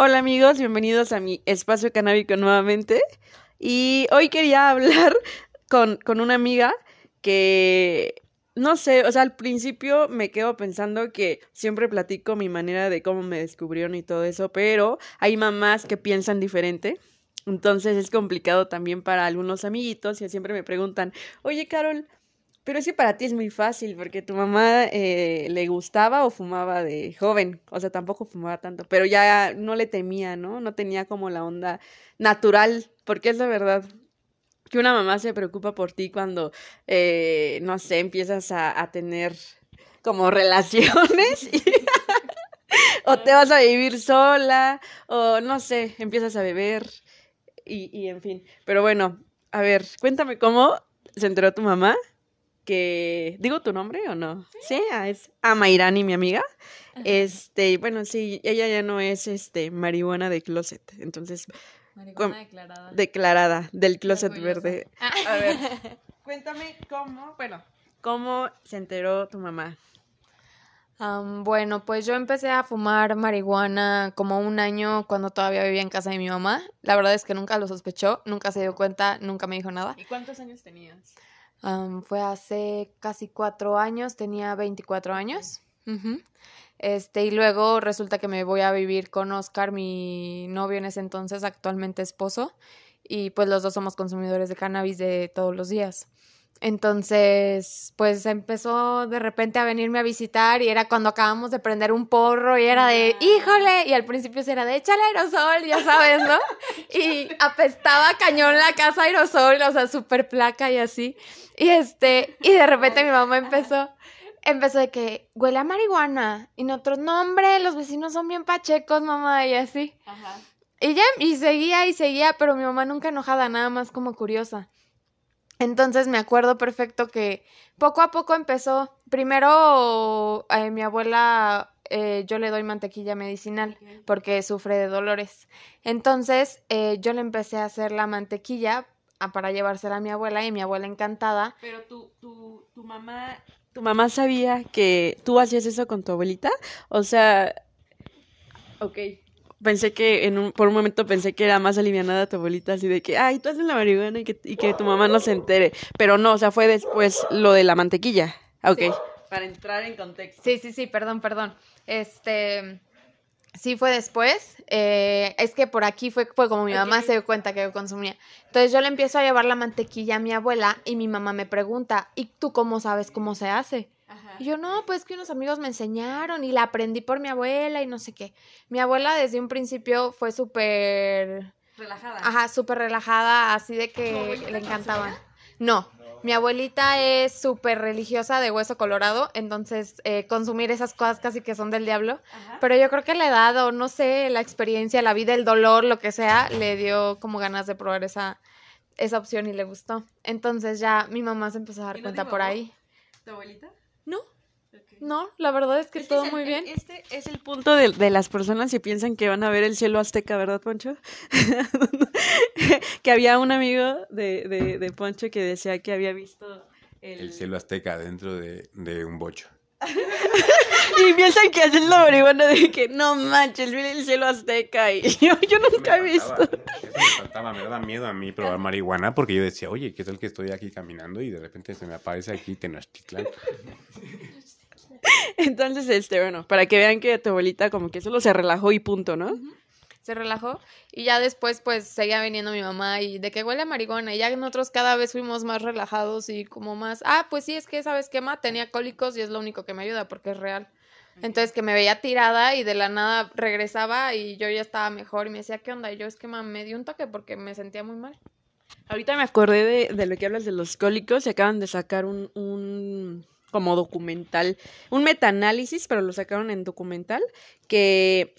Hola amigos, bienvenidos a mi espacio canábico nuevamente. Y hoy quería hablar con, con una amiga que, no sé, o sea, al principio me quedo pensando que siempre platico mi manera de cómo me descubrieron y todo eso, pero hay mamás que piensan diferente. Entonces es complicado también para algunos amiguitos y siempre me preguntan, oye Carol, pero sí para ti es muy fácil porque tu mamá eh, le gustaba o fumaba de joven, o sea, tampoco fumaba tanto, pero ya no le temía, ¿no? No tenía como la onda natural, porque es la verdad que una mamá se preocupa por ti cuando, eh, no sé, empiezas a, a tener como relaciones o te vas a vivir sola o no sé, empiezas a beber y, y en fin. Pero bueno, a ver, cuéntame cómo se enteró tu mamá que digo tu nombre o no sí, ah, es Amairani mi amiga este bueno sí ella ya no es este marihuana de closet entonces marihuana declarada declarada del closet verde ah. a ver cuéntame cómo bueno cómo se enteró tu mamá um, bueno, pues yo empecé a fumar marihuana como un año cuando todavía vivía en casa de mi mamá. La verdad es que nunca lo sospechó, nunca se dio cuenta, nunca me dijo nada. ¿Y cuántos años tenías? Fue hace casi cuatro años, tenía 24 años. Este, y luego resulta que me voy a vivir con Oscar, mi novio en ese entonces, actualmente esposo, y pues los dos somos consumidores de cannabis de todos los días. Entonces, pues empezó de repente a venirme a visitar y era cuando acabamos de prender un porro y era de, híjole, y al principio era de, échale aerosol, ya sabes, ¿no? Y apestaba cañón la casa aerosol, o sea, súper placa y así. Y este, y de repente mi mamá empezó, empezó de que huele a marihuana. Y nosotros, no, hombre, los vecinos son bien pachecos, mamá, y así. Ajá. Y ya, y seguía y seguía, pero mi mamá nunca enojada, nada más como curiosa. Entonces me acuerdo perfecto que poco a poco empezó. Primero, eh, mi abuela, eh, yo le doy mantequilla medicinal porque sufre de dolores. Entonces, eh, yo le empecé a hacer la mantequilla para llevársela a mi abuela y mi abuela encantada. Pero tu, tu, tu mamá, tu mamá sabía que tú hacías eso con tu abuelita, o sea, ok. Pensé que en un, por un momento pensé que era más alivianada tu abuelita, así de que, ay, tú haces la marihuana y que, y que tu mamá no se entere. Pero no, o sea, fue después lo de la mantequilla. Ok. Para entrar en contexto. Sí, sí, sí, perdón, perdón. Este, Sí, fue después. Eh, es que por aquí fue, fue como mi mamá se dio cuenta que yo consumía. Entonces yo le empiezo a llevar la mantequilla a mi abuela y mi mamá me pregunta, ¿y tú cómo sabes cómo se hace? Y yo, no, pues que unos amigos me enseñaron y la aprendí por mi abuela y no sé qué. Mi abuela desde un principio fue súper... Relajada. Ajá, súper relajada, así de que le encantaba. No, mi abuelita es súper religiosa de hueso colorado, entonces eh, consumir esas cosas casi que son del diablo. Pero yo creo que la edad o no sé, la experiencia, la vida, el dolor, lo que sea, le dio como ganas de probar esa, esa opción y le gustó. Entonces ya mi mamá se empezó a dar cuenta por ahí. ¿Tu abuelita? No, no, la verdad es que todo muy bien. Este es el punto de, de, las personas que piensan que van a ver el cielo azteca, ¿verdad, Poncho? que había un amigo de, de, de, Poncho que decía que había visto el, el cielo azteca dentro de, de un bocho. Y piensan que hacen la marihuana de que no manches, viene el cielo azteca y yo, yo nunca he visto. me faltaba, me daba miedo a mí probar marihuana porque yo decía, oye, ¿qué tal que estoy aquí caminando y de repente se me aparece aquí Tenochtitlan? Entonces, este, bueno, para que vean que tu abuelita como que solo se relajó y punto, ¿no? Se relajó y ya después pues seguía viniendo mi mamá y de que huele a marihuana y ya nosotros cada vez fuimos más relajados y como más, ah, pues sí, es que, ¿sabes qué, ma? Tenía cólicos y es lo único que me ayuda porque es real. Entonces que me veía tirada y de la nada regresaba y yo ya estaba mejor y me decía, ¿qué onda? Y yo es que ma, me dio un toque porque me sentía muy mal. Ahorita me acordé de, de lo que hablas de los cólicos y acaban de sacar un, un como documental, un metaanálisis, pero lo sacaron en documental, que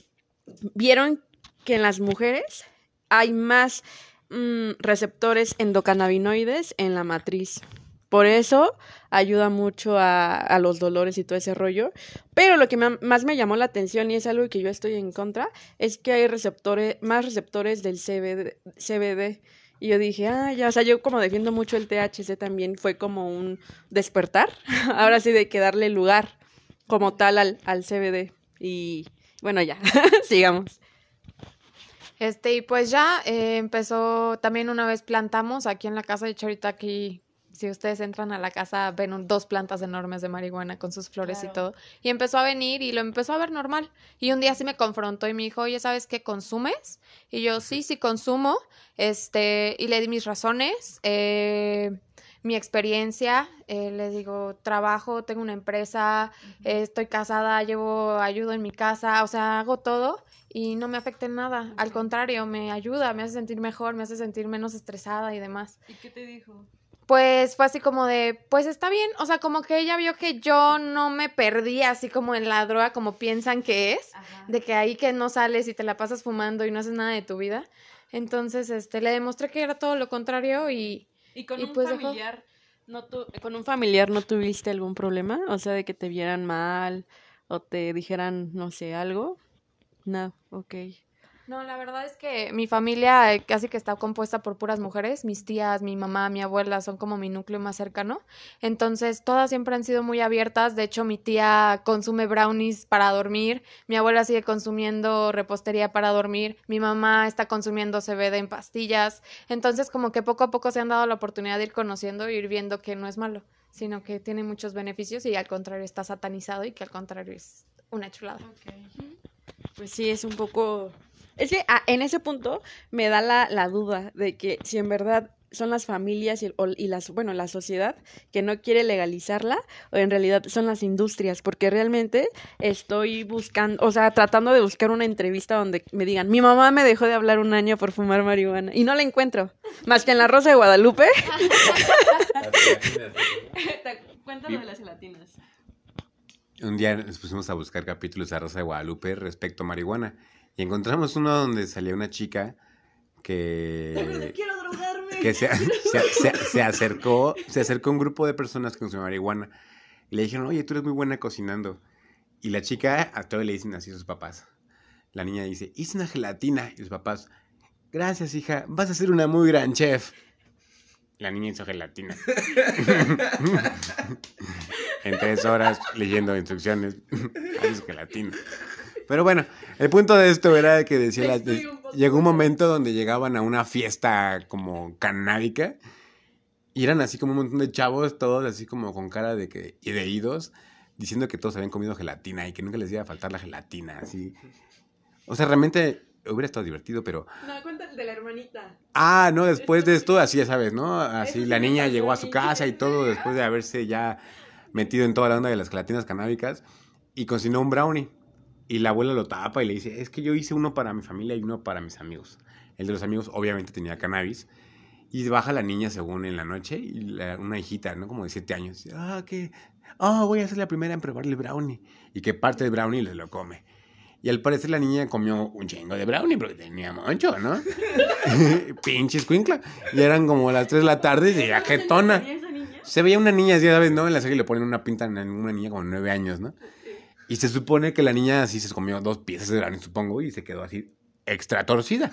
vieron que en las mujeres hay más mmm, receptores endocannabinoides en la matriz. Por eso ayuda mucho a, los dolores y todo ese rollo. Pero lo que más me llamó la atención y es algo que yo estoy en contra, es que hay receptores, más receptores del CBD, CBD y yo dije, ah, ya, o sea, yo como defiendo mucho el THC también fue como un despertar. Ahora sí de que darle lugar como tal al, al CBD. Y bueno, ya, sigamos. Este, y pues ya eh, empezó, también una vez plantamos aquí en la casa, de hecho ahorita aquí, si ustedes entran a la casa, ven un- dos plantas enormes de marihuana con sus flores y todo. Y empezó a venir y lo empezó a ver normal. Y un día sí me confrontó y me dijo, oye, ¿sabes qué consumes? Y yo, sí, sí consumo. Este, y le di mis razones, eh, mi experiencia, eh, le digo, trabajo, tengo una empresa, eh, estoy casada, llevo ayudo en mi casa, o sea, hago todo y no me afecta en nada. Al contrario, me ayuda, me hace sentir mejor, me hace sentir menos estresada y demás. ¿Y qué te dijo? Pues fue así como de, pues está bien, o sea, como que ella vio que yo no me perdí así como en la droga como piensan que es, de que ahí que no sales y te la pasas fumando y no haces nada de tu vida. Entonces, este, le demostré que era todo lo contrario y ¿Y con Y un pues dejó. familiar no tu- con un familiar no tuviste algún problema? O sea, de que te vieran mal o te dijeran, no sé, algo. No, ok. No, la verdad es que mi familia eh, casi que está compuesta por puras mujeres. Mis tías, mi mamá, mi abuela son como mi núcleo más cercano. Entonces, todas siempre han sido muy abiertas. De hecho, mi tía consume brownies para dormir. Mi abuela sigue consumiendo repostería para dormir. Mi mamá está consumiendo CBD en pastillas. Entonces, como que poco a poco se han dado la oportunidad de ir conociendo y ir viendo que no es malo, sino que tiene muchos beneficios y al contrario está satanizado y que al contrario es una chulada. Pues sí, es un poco... Es que ah, en ese punto me da la, la duda de que si en verdad son las familias y, o- y las, bueno, la sociedad que no quiere legalizarla o en realidad son las industrias, porque realmente estoy buscando, o sea, tratando de buscar una entrevista donde me digan, mi mamá me dejó de hablar un año por fumar marihuana y no la encuentro, más que en la Rosa de Guadalupe. Cuéntanos de las gelatinas. Un día nos pusimos a buscar capítulos de Rosa de Guadalupe respecto a marihuana. Y encontramos uno donde salía una chica que, quiero drogarme. que se, se, se- se acercó, se acercó a un grupo de personas que consumían marihuana. Y le dijeron, oye, tú eres muy buena cocinando. Y la chica, a todo le dicen así a sus papás. La niña dice, hice una gelatina. Y sus papás, gracias, hija, vas a ser una muy gran chef. La niña hizo gelatina. en tres horas leyendo instrucciones. hizo gelatina. Pero bueno, el punto de esto era que decía, la- poco- llegó un momento donde llegaban a una fiesta como canábica y eran así como un montón de chavos, todos así como con cara de que y de idos, diciendo que todos habían comido gelatina y que nunca les iba a faltar la gelatina, así. O sea, realmente hubiera estado divertido, pero No, cuéntale de la hermanita. Ah, no, después de esto, así ya sabes, ¿no? Así sí la niña llegó a su casa y todo después de haberse ya metido en toda la onda de las gelatinas canábicas y cocinó un brownie. Y la abuela lo tapa y le dice, es que yo hice uno para mi familia y uno para mis amigos. El de los amigos obviamente tenía cannabis. Y baja la niña según en la noche y la- una hijita, ¿no? Como de siete años. dice, Ah, que... Ah, voy a ser la primera en probar el brownie. Y que parte del brownie le lo come. Y al parecer la niña comió un chingo de brownie porque tenía mucho, ¿no? Pinches cuincla. Y eran como las 3 de la tarde y veía jetona. Se veía una niña, ya sabes, ¿no? En la serie le ponen una pinta en una niña como de 9 años, ¿no? Y se supone que la niña así se comió dos piezas de brownie, supongo, y se quedó así extra torcida.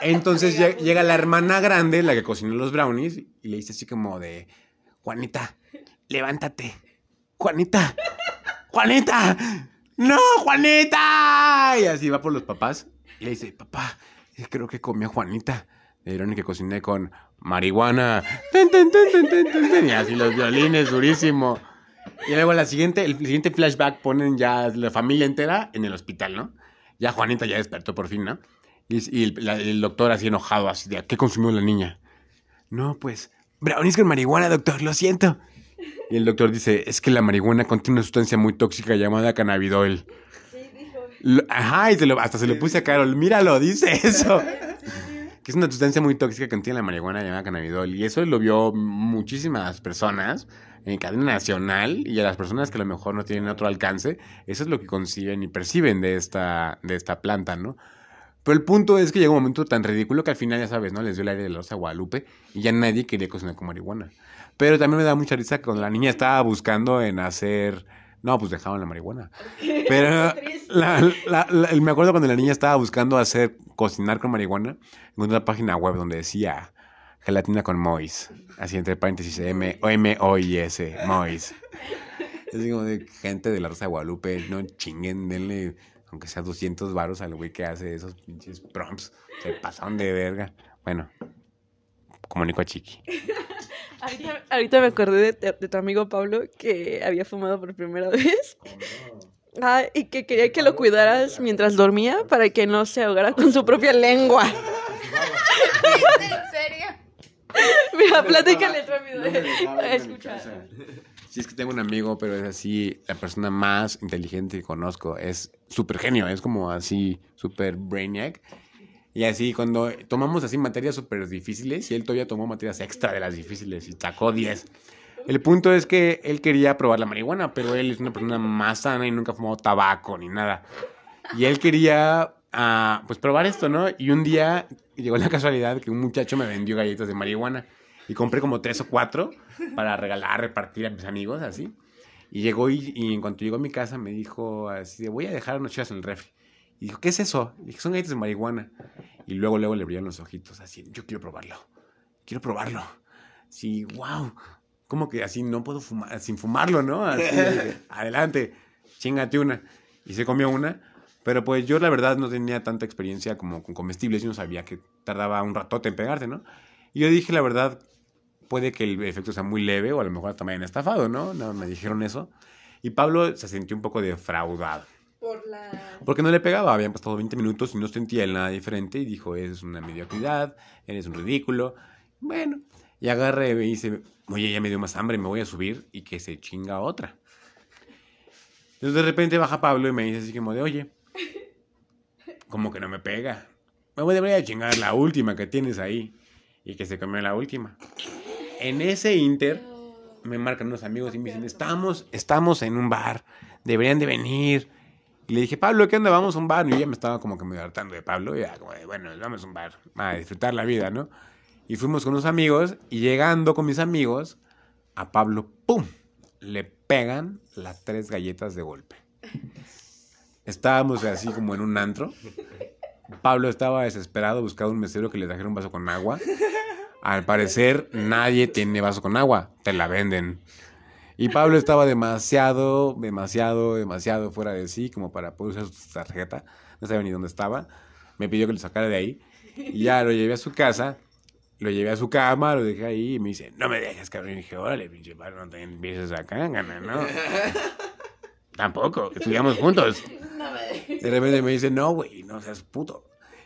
Entonces lle- llega la hermana grande, la que cocinó los brownies, y le dice así como de, Juanita, levántate. Juanita, Juanita, no, Juanita. Y así va por los papás y le dice, papá, eh, creo que comí a Juanita. Le dieron que cociné con marihuana. Ten, ten, ten. Y así los violines, durísimo. Y luego la siguiente, el siguiente flashback ponen ya la familia entera en el hospital, ¿no? Ya Juanita ya despertó por fin, ¿no? Y, y el, la- el doctor así enojado, así de, ¿qué consumió la niña? No, pues, brownies con marihuana, doctor, lo siento. Y el doctor dice, es que la marihuana contiene una sustancia muy tóxica llamada cannabidol. Lo- Ajá, y se lo- hasta se lo puse a Carol, míralo, dice eso. Que es una sustancia muy tóxica que contiene la marihuana llamada cannabidol. Y eso lo vio muchísimas personas en cadena nacional y a las personas que a lo mejor no tienen otro alcance, eso es lo que conciben y perciben de esta, de esta planta, ¿no? Pero el punto es que llegó un momento tan ridículo que al final, ya sabes, ¿no? Les dio el aire de la Rosa Guadalupe y ya nadie quería cocinar con marihuana. Pero también me da mucha risa que cuando la niña estaba buscando en hacer... No, pues dejaban la marihuana. Pero la- la- la- me acuerdo cuando la niña estaba buscando hacer cocinar con marihuana, encontré una página web donde decía gelatina con mois. Así entre paréntesis, M, o M O I S, mois. Es como de gente de la Rosa de Guadalupe, no chinguen, denle aunque sea 200 varos al güey que hace esos pinches prompts. Se pasaron de verga. Bueno, comunico a Chiqui. Ahorita, me acordé de, de, tu amigo Pablo que había fumado por primera vez. Ah, y que quería que lo cuidaras mientras dormía para que no se ahogara con su propia lengua. ¿En serio? Mira, platícale rápido. Escucha. Sí, es que tengo un amigo, pero es así, la persona más inteligente que conozco. Es súper genio, es como así, súper brainiac. Y así, cuando tomamos así materias súper difíciles, y él todavía tomó materias extra de las difíciles y sacó 10. El punto es que él quería probar la marihuana, pero él es una persona más sana y nunca fumó tabaco ni nada. Y él quería, uh, pues, probar esto, ¿no? Y un día llegó la casualidad que un muchacho me vendió galletas de marihuana. Y compré como tres o cuatro para regalar, repartir a mis amigos, así. Y llegó y, y en cuanto llegó a mi casa me dijo así, voy a dejar unos chivas en el refri. Y dijo, ¿qué es eso? Y dije, son galletas de marihuana. Y luego, luego le brillaron los ojitos, así, yo quiero probarlo. Quiero probarlo. Sí, wow. Como que así no puedo fumar, sin fumarlo, ¿no? Así, adelante, chingate una. Y se comió una. Pero pues yo la verdad no tenía tanta experiencia como con comestibles. Yo no sabía que tardaba un ratote en pegarse, ¿no? Y yo dije, la verdad, puede que el efecto sea muy leve o a lo mejor también estafado, ¿no? No me dijeron eso. Y Pablo se sintió un poco defraudado. Por la... Porque no le pegaba, habían pasado 20 minutos y no sentía él nada diferente y dijo, es una mediocridad, eres un ridículo. Bueno, y agarre y dice, oye, ya me dio más hambre, me voy a subir y que se chinga otra. Entonces de repente baja Pablo y me dice así como de, oye, como que no me pega. Me voy a chingar la última que tienes ahí. Y que se comió la última. En ese inter me marcan unos amigos y me dicen, estamos, estamos en un bar, deberían de venir. Le dije, Pablo, ¿qué onda? Vamos a un bar. Y yo me estaba como que medio hartando de Pablo. Y ya como de, bueno, vamos a un bar, a disfrutar la vida, ¿no? Y fuimos con unos amigos y llegando con mis amigos, a Pablo, ¡pum! Le pegan las tres galletas de golpe. Estábamos así como en un antro. Pablo estaba desesperado buscando un mesero que le trajera un vaso con agua. Al parecer nadie tiene vaso con agua, te la venden. Y Pablo estaba demasiado, demasiado, demasiado fuera de sí como para poder usar su tarjeta. No sabía ni dónde estaba. Me pidió que lo sacara de ahí. Y ya lo llevé a su casa, lo llevé a su cama, lo dejé ahí y me dice, no me dejes, cabrón. Y dije, órale, pinche Pablo, no te empieces acá, gana, ¿no? Tampoco, estudiamos juntos. De repente me dice, no, güey, no seas puto.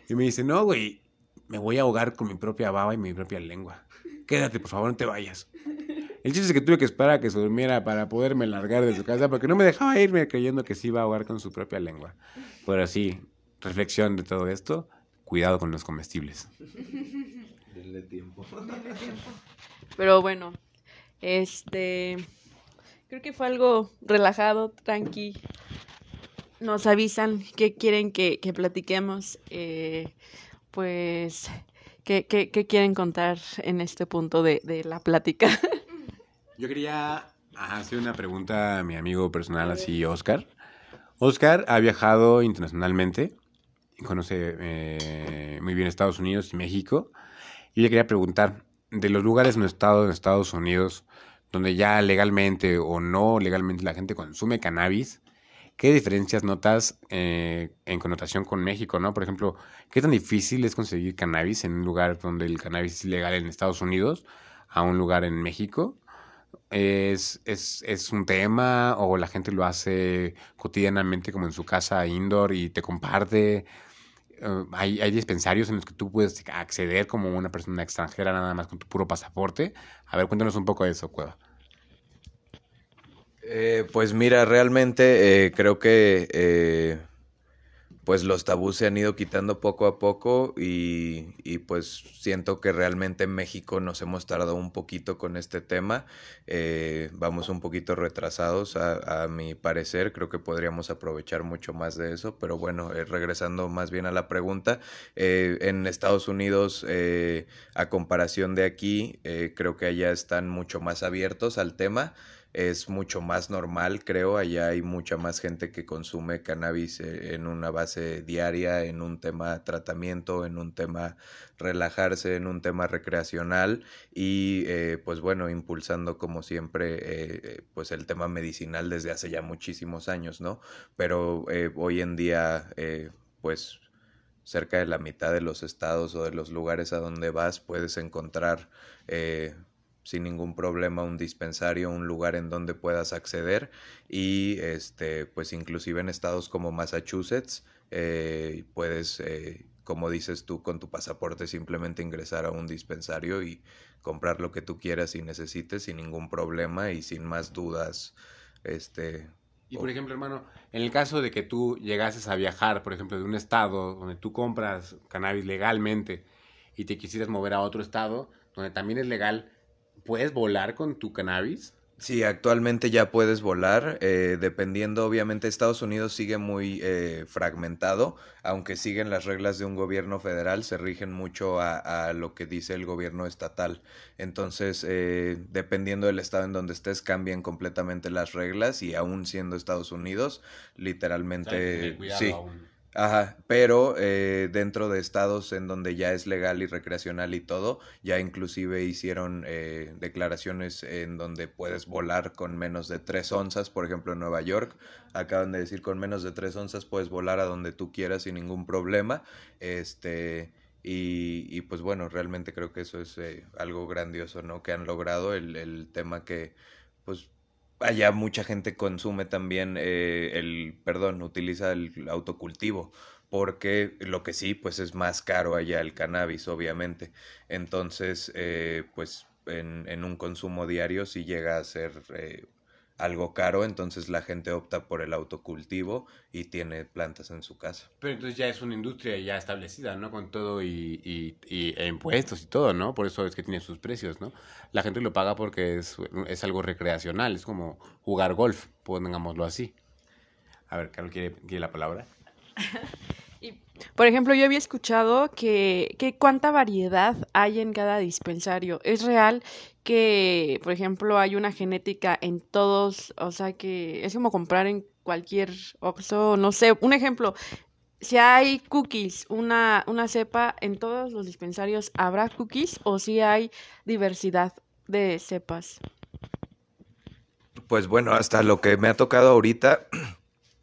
Y me dice, no, güey, me voy a ahogar con mi propia baba y mi propia lengua. Quédate, por favor, no te vayas. El chiste es que tuve que esperar a que se durmiera para poderme largar de su casa porque no me dejaba irme creyendo que se iba a ahogar con su propia lengua. Pero sí, reflexión de todo esto, cuidado con los comestibles. Denle tiempo. Pero bueno, este creo que fue algo relajado, tranqui. Nos avisan que quieren que, que platiquemos. Eh, pues, ¿qué, ¿qué, qué, quieren contar en este punto de, de la plática? Yo quería hacer una pregunta a mi amigo personal, así, Oscar. Oscar ha viajado internacionalmente, conoce eh, muy bien Estados Unidos y México. Y le quería preguntar, de los lugares en estado en Estados Unidos, donde ya legalmente o no legalmente la gente consume cannabis, ¿qué diferencias notas eh, en connotación con México, no? Por ejemplo, ¿qué tan difícil es conseguir cannabis en un lugar donde el cannabis es legal en Estados Unidos a un lugar en México? ¿Es, es, es un tema o la gente lo hace cotidianamente como en su casa indoor y te comparte? Uh, hay, hay dispensarios en los que tú puedes acceder como una persona extranjera nada más con tu puro pasaporte. A ver, cuéntanos un poco de eso, Cueva. Eh, pues mira, realmente eh, creo que eh, pues los tabús se han ido quitando poco a poco y, y, pues siento que realmente en México nos hemos tardado un poquito con este tema. Eh, vamos un poquito retrasados a, a, mi parecer, creo que podríamos aprovechar mucho más de eso, pero bueno, eh, regresando más bien a la pregunta, eh, en Estados Unidos, a comparación de aquí, creo que allá están mucho más abiertos al tema. Es mucho más normal, creo. Allá hay mucha más gente que consume cannabis eh, en una base diaria, en un tema tratamiento, en un tema relajarse, en un tema recreacional y eh, pues bueno, impulsando como siempre eh, pues el tema medicinal desde hace ya muchísimos años, ¿no? Pero hoy en día pues cerca de la mitad de los estados o de los lugares a donde vas puedes encontrar sin ningún problema un dispensario, un lugar en donde puedas acceder. Y este pues inclusive en estados como Massachusetts eh, puedes eh, como dices tú con tu pasaporte simplemente ingresar a un dispensario y comprar lo que tú quieras y necesites sin ningún problema y sin más dudas este y por ejemplo, hermano, en el caso de que tú llegases a viajar, por ejemplo, de un estado donde tú compras cannabis legalmente y te quisieras mover a otro estado donde también es legal, ¿Puedes volar con tu cannabis? Sí, actualmente ya puedes volar, eh, dependiendo, obviamente Estados Unidos sigue muy eh, fragmentado, aunque siguen las reglas de un gobierno federal, se rigen mucho a, lo que dice el gobierno estatal. Entonces, eh, dependiendo del estado en donde estés, cambian completamente las reglas y aún siendo Estados Unidos, literalmente... sí. Ajá, pero eh, dentro de estados en donde ya es legal y recreacional y todo, ya inclusive hicieron eh, declaraciones en donde puedes volar con menos de tres onzas, por ejemplo en Nueva York, acaban de decir con menos de tres onzas puedes volar a donde tú quieras sin ningún problema, este, y, pues bueno, realmente creo que eso es eh, algo grandioso, ¿no? Que han logrado el, el tema que, pues allá mucha gente consume también eh, el, perdón, utiliza el autocultivo, porque lo que sí, pues es más caro allá el cannabis, obviamente. Entonces, eh, pues en, en, un consumo diario sí llega a ser eh, algo caro, entonces la gente opta por el autocultivo y tiene plantas en su casa. Pero entonces ya es una industria ya establecida, ¿no? Con todo y, y, e impuestos y todo, ¿no? Por eso es que tiene sus precios, ¿no? La gente lo paga porque es, es algo recreacional, es como jugar golf, pongámoslo así. A ver, Carlos, ¿quiere, quiere la palabra? Por ejemplo, yo había escuchado que, que cuánta variedad hay en cada dispensario. ¿Es real que, por ejemplo, hay una genética en todos? O sea, que es como comprar en cualquier Oxxo, no sé. Un ejemplo, si hay cookies, una, una cepa, ¿en todos los dispensarios habrá cookies o si hay diversidad de cepas? Pues bueno, hasta lo que me ha tocado ahorita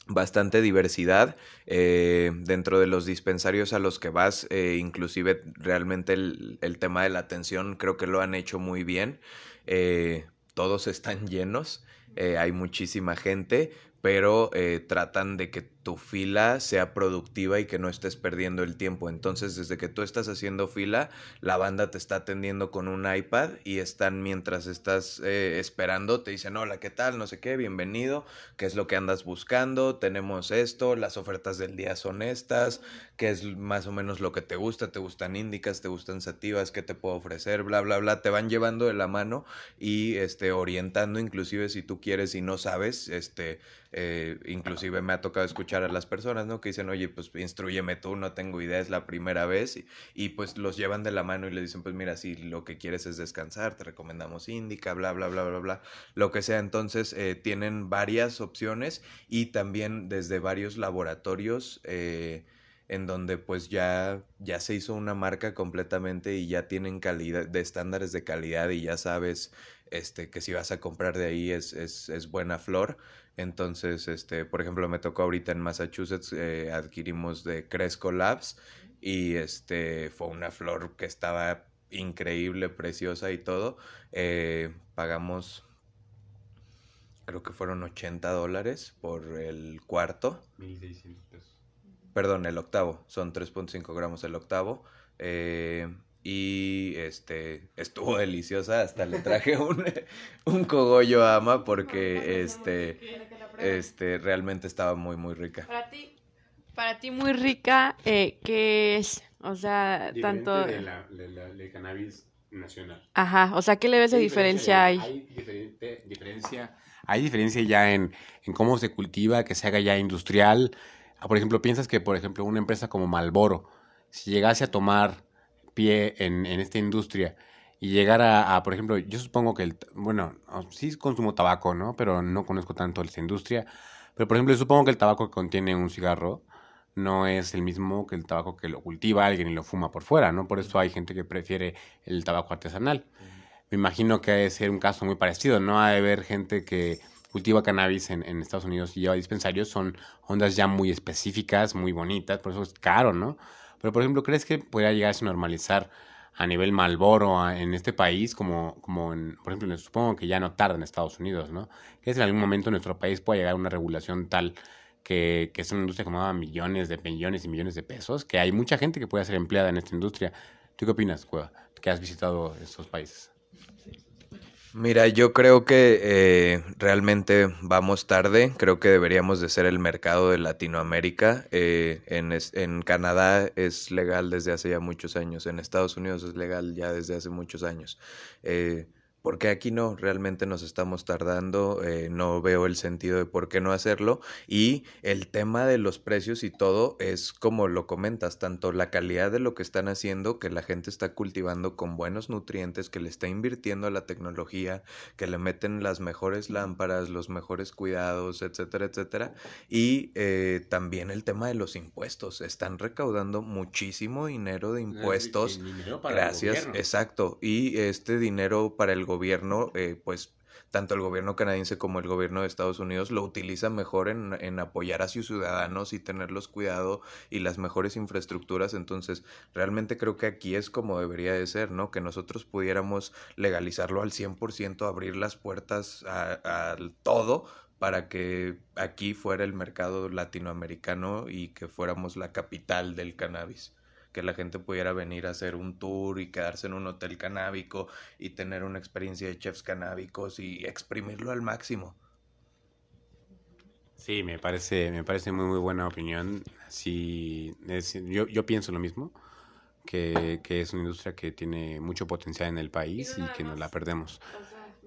bastante diversidad eh, dentro de los dispensarios a los que vas, eh, inclusive realmente el, tema de la atención creo que lo han hecho muy bien. Eh, todos están llenos, hay muchísima gente, pero tratan de que tu fila sea productiva y que no estés perdiendo el tiempo. Entonces, desde que tú estás haciendo fila, la banda te está atendiendo con un iPad y están mientras estás eh, esperando, te dicen, hola, ¿qué tal? No sé qué, bienvenido, ¿qué es lo que andas buscando? Tenemos esto, las ofertas del día son estas, ¿qué es más o menos lo que te gusta? ¿Te gustan índicas? ¿Te gustan sativas? ¿Qué te puedo ofrecer? Bla, bla, bla. Te van llevando de la mano y este, orientando, inclusive si tú quieres y no sabes, este, eh, inclusive me ha tocado escuchar a las personas, ¿no? Que dicen, oye, pues instruyeme tú, no tengo idea, es la primera vez. Y, pues los llevan de la mano y le dicen, pues mira, si lo que quieres es descansar, te recomendamos Indica, bla, bla, bla, bla, bla, lo que sea. Entonces eh, tienen varias opciones y también desde varios laboratorios. Eh, en donde pues ya, ya se hizo una marca completamente y ya tienen calidad, de estándares de calidad y ya sabes este, que si vas a comprar de ahí es, es, es buena flor. Entonces, este, por ejemplo, me tocó ahorita en Massachusetts, eh, adquirimos de Cresco Labs y este fue una flor que estaba increíble, preciosa y todo. Eh, pagamos, creo que fueron 80 dólares por el cuarto. 1600 pesos. Perdón, el octavo, son 3.5 gramos el octavo. Eh, y este estuvo deliciosa hasta le traje un, un cogollo a ama porque este este realmente estaba muy muy rica para ti para ti muy rica eh, qué es o sea tanto de la, de cannabis nacional ajá o sea qué le ves de diferencia, hay hay diferencia hay diferencia ya en, en cómo se cultiva que se haga ya industrial por ejemplo piensas que por ejemplo una empresa como Malboro si llegase a tomar pie en, esta industria y llegar a, por ejemplo, yo supongo que, el, bueno, sí consumo tabaco, ¿no? Pero no conozco tanto esta industria. Pero, por ejemplo, yo supongo que el tabaco que contiene un cigarro no es el mismo que el tabaco que lo cultiva alguien y lo fuma por fuera, ¿no? Por eso hay gente que prefiere el tabaco artesanal. Me imagino que debe ser un caso muy parecido, ¿no? Hay de haber gente que cultiva cannabis en, Estados Unidos y lleva dispensarios, son ondas ya muy específicas, muy bonitas, por eso es caro, ¿no? Pero, por ejemplo, ¿crees que podría llegar a normalizar a nivel Malboro en este país, como, como en, por ejemplo, supongo que ya no tarda en Estados Unidos, ¿no? Que en algún momento en nuestro país pueda llegar a una regulación tal que, que es una industria que mueva millones de millones y millones de pesos, que hay mucha gente que puede ser empleada en esta industria. ¿Tú qué opinas, Cueva, que has visitado estos países? Mira, yo creo que eh, realmente vamos tarde. Creo que deberíamos de ser el mercado de Latinoamérica. Eh, en, en, Canadá es legal desde hace ya muchos años. En Estados Unidos es legal ya desde hace muchos años. Eh, porque aquí no, realmente nos estamos tardando, eh, no veo el sentido de por qué no hacerlo y el tema de los precios y todo es como lo comentas, tanto la calidad de lo que están haciendo, que la gente está cultivando con buenos nutrientes, que le está invirtiendo a la tecnología, que le meten las mejores lámparas, los mejores cuidados, etcétera, etcétera, y eh, también el tema de los impuestos, están recaudando muchísimo dinero de impuestos, gracias, exacto, y este dinero para el gobierno, eh, pues tanto el gobierno canadiense como el gobierno de Estados Unidos lo utilizan mejor en, en, apoyar a sus ciudadanos y tenerlos cuidado y las mejores infraestructuras. Entonces, realmente creo que aquí es como debería de ser, ¿no? Que nosotros pudiéramos legalizarlo al 100%, abrir las puertas al todo para que aquí fuera el mercado latinoamericano y que fuéramos la capital del cannabis que la gente pudiera venir a hacer un tour y quedarse en un hotel canábico y tener una experiencia de chefs canábicos y exprimirlo al máximo. Sí, me parece, me parece muy, muy buena opinión. Sí, es, yo, yo pienso lo mismo, que, que, es una industria que tiene mucho potencial en el país y, y que nos la perdemos.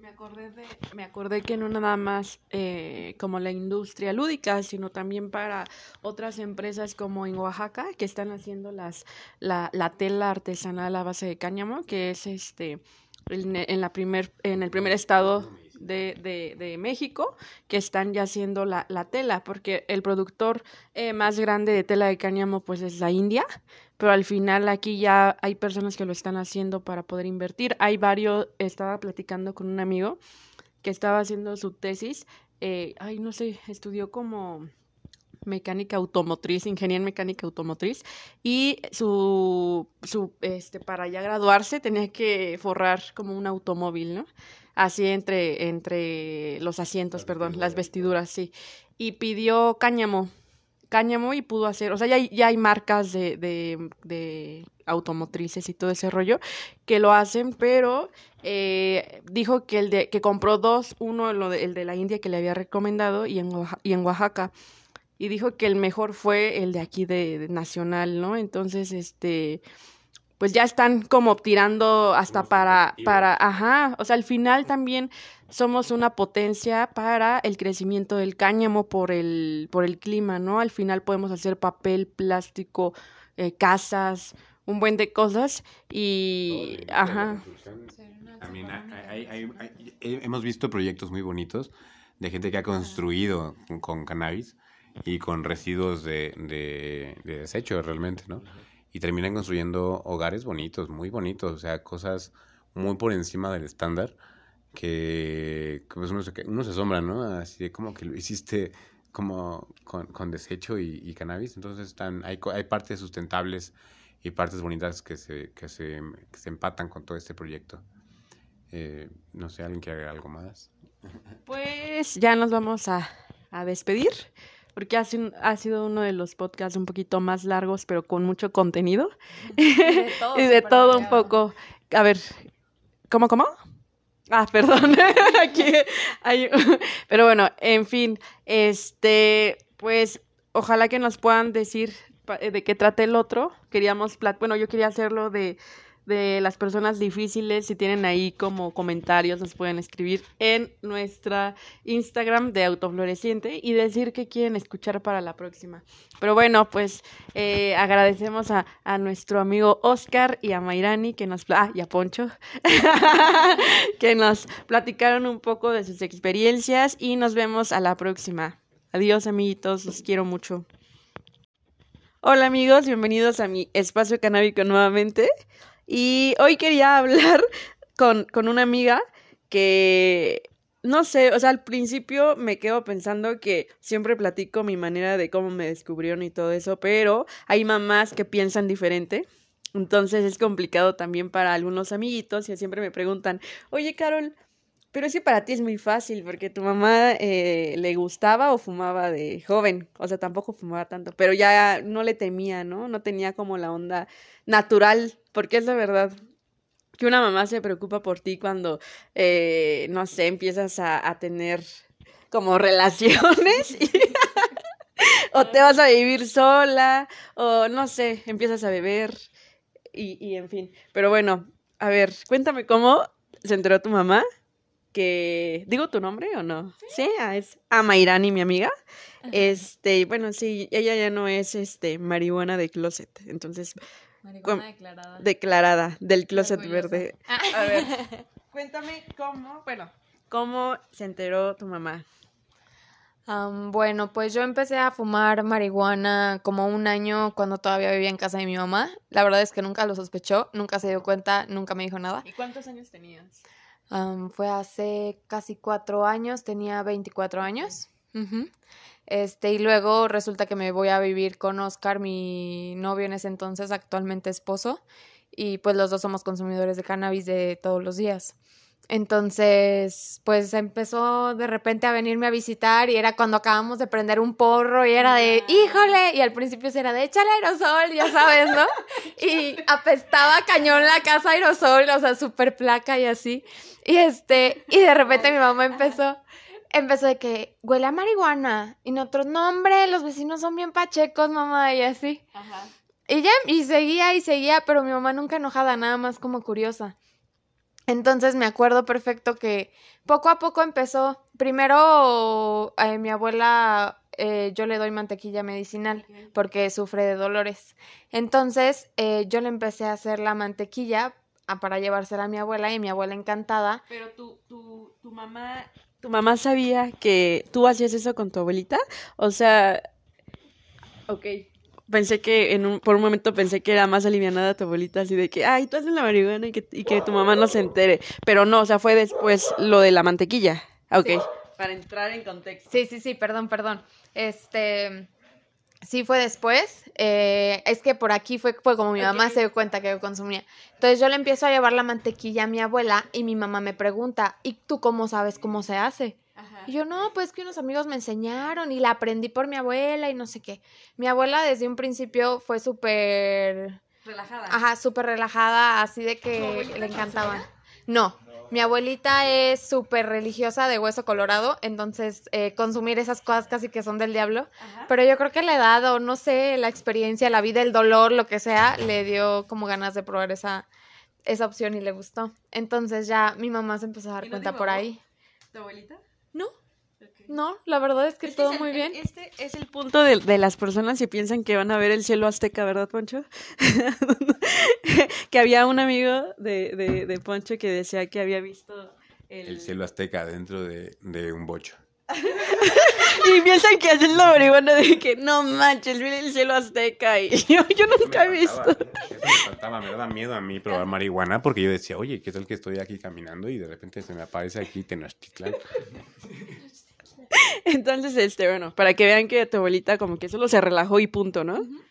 Me, acordé de, me acordé que no nada más eh, como la industria lúdica, sino también para otras empresas como en Oaxaca, que están haciendo las, la, la tela artesanal a base de cáñamo, que es este en, en la primer, en el primer estado de, de, de, México que están ya haciendo la, la tela, porque el productor eh, más grande de tela de cáñamo pues es la India, pero al final aquí ya hay personas que lo están haciendo para poder invertir. Hay varios, estaba platicando con un amigo que estaba haciendo su tesis, eh, ay no sé, estudió como mecánica automotriz, ingeniería en mecánica automotriz, y su, su, este, para ya graduarse tenía que forrar como un automóvil, ¿no? Así entre, entre los asientos, perdón, las vestiduras, sí. Y pidió cáñamo, cáñamo y pudo hacer, o sea, ya hay, ya hay marcas de, de, de automotrices y todo ese rollo que lo hacen, pero eh, dijo que el de, que compró dos, uno el de, el de la India que le había recomendado y en, y en Oaxaca y dijo que el mejor fue el de aquí de, de, Nacional, ¿no? Entonces, este, pues ya están como tirando hasta para, para, ajá, o sea, al final también somos una potencia para el crecimiento del cáñamo por el, por el clima, ¿no? Al final podemos hacer papel, plástico, eh, casas, un buen de cosas y, ajá. También hay, hay, hay, hemos visto proyectos muy bonitos de gente que ha construido con, con cannabis y con residuos de, de, de desecho realmente, ¿no? Y terminan construyendo hogares bonitos, muy bonitos, o sea, cosas muy por encima del estándar que pues uno, se, uno se asombra, ¿no? Así de como que lo hiciste como con, con desecho y, y, cannabis, entonces están, hay, hay partes sustentables y partes bonitas que se, que se, que se empatan con todo este proyecto. Eh, no sé, ¿alguien quiere agregar algo más? Pues ya nos vamos a, a despedir porque ha sido, ha sido uno de los podcasts un poquito más largos, pero con mucho contenido. Y de todo, y de todo un poco. A ver, ¿cómo, cómo? Ah, perdón. Aquí hay... Pero bueno, en fin, este, pues ojalá que nos puedan decir de qué trata el otro. Queríamos, bueno, yo quería hacerlo de de las personas difíciles, si tienen ahí como comentarios, nos pueden escribir en nuestra Instagram de Autofloreciente y decir que quieren escuchar para la próxima. Pero bueno, pues eh, agradecemos a, a, nuestro amigo Oscar y a Mairani que nos... Ah, y a Poncho, que nos platicaron un poco de sus experiencias y nos vemos a la próxima. Adiós amiguitos, los quiero mucho. Hola amigos, bienvenidos a mi espacio canábico nuevamente. Y hoy quería hablar con, con una amiga que, no sé, o sea, al principio me quedo pensando que siempre platico mi manera de cómo me descubrieron y todo eso, pero hay mamás que piensan diferente. Entonces es complicado también para algunos amiguitos y siempre me preguntan, oye Carol, pero sí para ti es muy fácil porque tu mamá eh, le gustaba o fumaba de joven, o sea, tampoco fumaba tanto, pero ya no le temía, ¿no? No tenía como la onda natural, porque es la verdad que una mamá se preocupa por ti cuando, eh, no sé, empiezas a, a tener como relaciones o te vas a vivir sola o no sé, empiezas a beber y, y en fin. Pero bueno, a ver, cuéntame cómo se enteró tu mamá que digo tu nombre o no sí, ¿Sí? Ah, es Amairani mi amiga Ajá. este bueno sí ella ya no es este marihuana de closet entonces marihuana declarada declarada del closet verde ah. a ver cuéntame cómo bueno cómo se enteró tu mamá Um, bueno, pues yo empecé a fumar marihuana como un año cuando todavía vivía en casa de mi mamá. La verdad es que nunca lo sospechó, nunca se dio cuenta, nunca me dijo nada. ¿Y cuántos años tenías? Um, fue hace casi cuatro años, tenía 24 años. Uh -huh. Este, y luego resulta que me voy a vivir con Oscar, mi novio en ese entonces, actualmente esposo, y pues los dos somos consumidores de cannabis de todos los días. Entonces, pues empezó de repente a venirme a visitar y era cuando acabamos de prender un porro y era de, híjole, y al principio era de, échale aerosol, ya sabes, ¿no? Y apestaba cañón la casa aerosol, o sea, súper placa y así. Y este, y de repente mi mamá empezó, empezó de que huele a marihuana. Y nosotros, no, hombre, los vecinos son bien pachecos, mamá, y así. Ajá. Y ya, y seguía y seguía, pero mi mamá nunca enojada, nada más como curiosa. Entonces me acuerdo perfecto que poco a poco empezó. Primero, eh, mi abuela, eh, yo le doy mantequilla medicinal porque sufre de dolores. Entonces, eh, yo le empecé a hacer la mantequilla para llevársela a mi abuela y mi abuela encantada. Pero tu, tu, tu mamá, tu mamá sabía que tú hacías eso con tu abuelita, o sea, ok. Pensé que en un, por un momento pensé que era más alivianada tu abuelita, así de que, ay, tú haces la marihuana y que, y que tu mamá no se entere. Pero no, o sea, fue después lo de la mantequilla. Ok. Sí. Para entrar en contexto. Sí, sí, sí, perdón, perdón. Este, Sí, fue después. Eh, es que por aquí fue, fue como mi mamá okay. se dio cuenta que yo consumía. Entonces yo le empiezo a llevar la mantequilla a mi abuela y mi mamá me pregunta, ¿y tú cómo sabes cómo se hace? Ajá. Y yo, no, pues que unos amigos me enseñaron y la aprendí por mi abuela y no sé qué. Mi abuela desde un principio fue súper... Relajada. Ajá, súper relajada, así de que le encantaban. No, mi abuelita es súper religiosa de hueso colorado, entonces eh, consumir esas cosas casi que son del diablo. Ajá. Pero yo creo que la edad o no sé, la experiencia, la vida, el dolor, lo que sea, le dio como ganas de probar esa, esa opción y le gustó. Entonces ya mi mamá se empezó a dar no cuenta por ahí. ¿Tu abuelita? No. Okay. No, la verdad es que todo muy bien. Este es el punto de, de, las personas que piensan que van a ver el cielo azteca, ¿verdad, Poncho? que había un amigo de, de, de, Poncho que decía que había visto el, el cielo azteca dentro de, de un bocho. y piensan que hacen la marihuana de que no manches, viene el cielo azteca y yo, yo nunca he visto. Eso me faltaba, me daba miedo a mí probar marihuana porque yo decía, oye, ¿qué tal que estoy aquí caminando y de repente se me aparece aquí Tenochtitlán? Entonces, este, bueno, para que vean que tu abuelita como que solo se relajó y punto, ¿no? Uh -huh.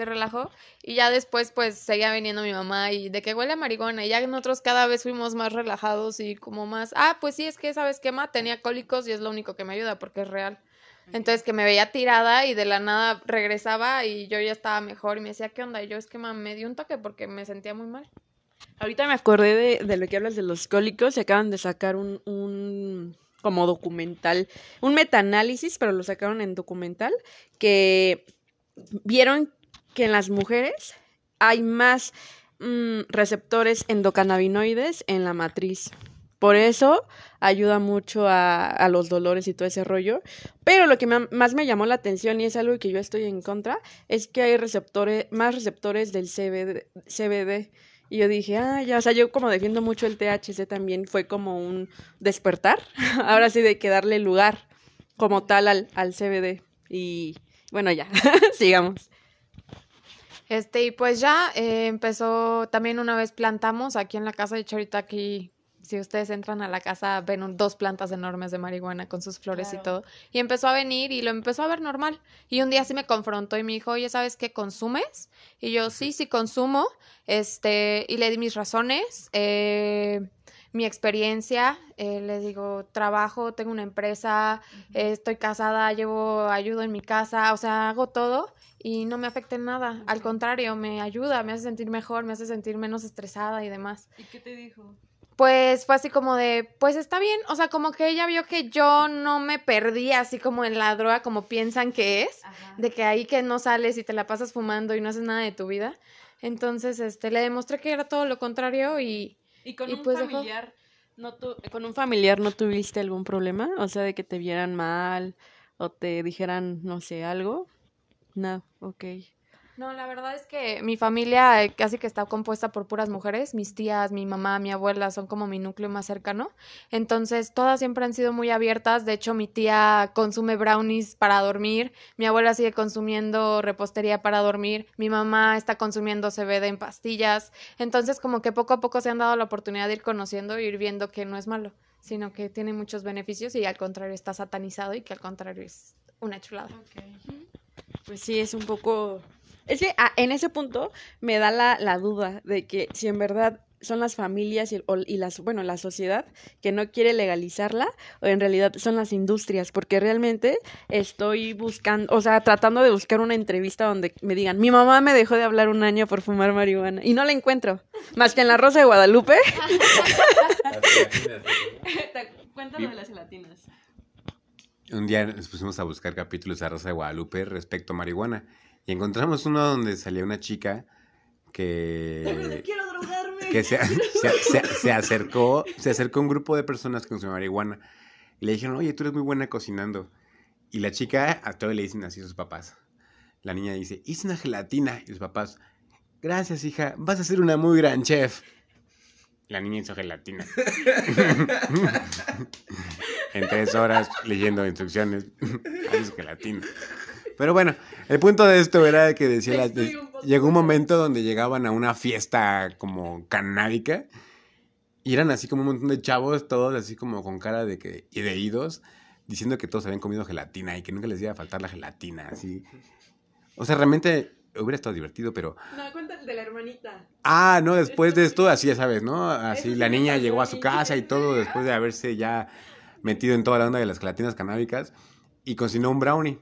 Se relajó y ya después pues seguía viniendo mi mamá y de que huele a marihuana y ya nosotros cada vez fuimos más relajados y como más, ah, pues sí, es que sabes qué, ma, tenía cólicos y es lo único que me ayuda porque es real. Entonces que me veía tirada y de la nada regresaba y yo ya estaba mejor y me decía, ¿qué onda? Y yo es que ma, me dio un toque porque me sentía muy mal. Ahorita me acordé de, de lo que hablas de los cólicos, se acaban de sacar un, un como documental, un metaanálisis, pero lo sacaron en documental, que vieron que en las mujeres hay más mm, receptores endocannabinoides en la matriz. Por eso ayuda mucho a, los dolores y todo ese rollo. Pero lo que más me llamó la atención y es algo que yo estoy en contra, es que hay receptores, más receptores del CBD. CBD. Y yo dije, ah, ya, o sea, yo como defiendo mucho el THC también fue como un despertar. Ahora sí de que darle lugar como tal al, al CBD. Y bueno, ya, sigamos. Este, y pues ya eh, empezó, también una vez plantamos aquí en la casa, de hecho aquí si ustedes entran a la casa, ven dos plantas enormes de marihuana con sus flores y todo. Y empezó a venir y lo empezó a ver normal. Y un día sí me confrontó y me dijo, oye, ¿sabes qué consumes? Y yo, sí, sí consumo. Este, y le di mis razones, eh, mi experiencia. Eh, le digo, trabajo, tengo una empresa, estoy casada, llevo ayudo en mi casa, o sea, hago todo y no me afecta en nada. Al contrario, me ayuda, me hace sentir mejor, me hace sentir menos estresada y demás. ¿Y qué te dijo? pues fue así como de, pues está bien, o sea, como que ella vio que yo no me perdí así como en la droga como piensan que es, de que ahí que no sales y te la pasas fumando y no haces nada de tu vida. Entonces, este, le demostré que era todo lo contrario y... Y con un pues familiar, no con un familiar no tuviste algún problema, o sea, de que te vieran mal o te dijeran, no sé, algo. No, ok. No, la verdad es que mi familia eh, casi que está compuesta por puras mujeres. Mis tías, mi mamá, mi abuela son como mi núcleo más cercano. Entonces, todas siempre han sido muy abiertas. De hecho, mi tía consume brownies para dormir. Mi abuela sigue consumiendo repostería para dormir. Mi mamá está consumiendo CBD en pastillas. Entonces, como que poco a poco se han dado la oportunidad de ir conociendo y ir viendo que no es malo, sino que tiene muchos beneficios y al contrario está satanizado y que al contrario es una chulada. Pues sí, es un poco es que ah, en ese punto me da la, la, duda de que si en verdad son las familias y, y, las, bueno, la sociedad que no quiere legalizarla o en realidad son las industrias, porque realmente estoy buscando, o sea, tratando de buscar una entrevista donde me digan, mi mamá me dejó de hablar un año por fumar marihuana y no la encuentro, más que en la Rosa de Guadalupe. Cuéntame de las gelatinas. Un día nos pusimos a buscar capítulos de Rosa de Guadalupe respecto a marihuana y encontramos uno donde salía una chica que... quiero drogarme. Que se, se, se, acercó, se acercó a un grupo de personas que consumen marihuana. Y le dijeron, oye, tú eres muy buena cocinando. Y la chica, a todo le dicen así a sus papás. La niña dice, hice una gelatina. Y sus papás, gracias, hija, vas a ser una muy gran chef. La niña hizo gelatina. en tres horas leyendo instrucciones, hizo gelatina. Pero bueno, el punto de esto era que decía, llegó un momento donde llegaban a una fiesta como canábica y eran así como un montón de chavos, todos así como con cara de que y de idos, diciendo que todos habían comido gelatina y que nunca les iba a faltar la gelatina, así. O sea, realmente hubiera estado divertido, pero... No, cuéntale de la hermanita. Ah, no, después de esto, así ya sabes, ¿no? Así la niña llegó a su casa y todo después de haberse ya metido en toda la onda de las gelatinas canábicas y cocinó un brownie.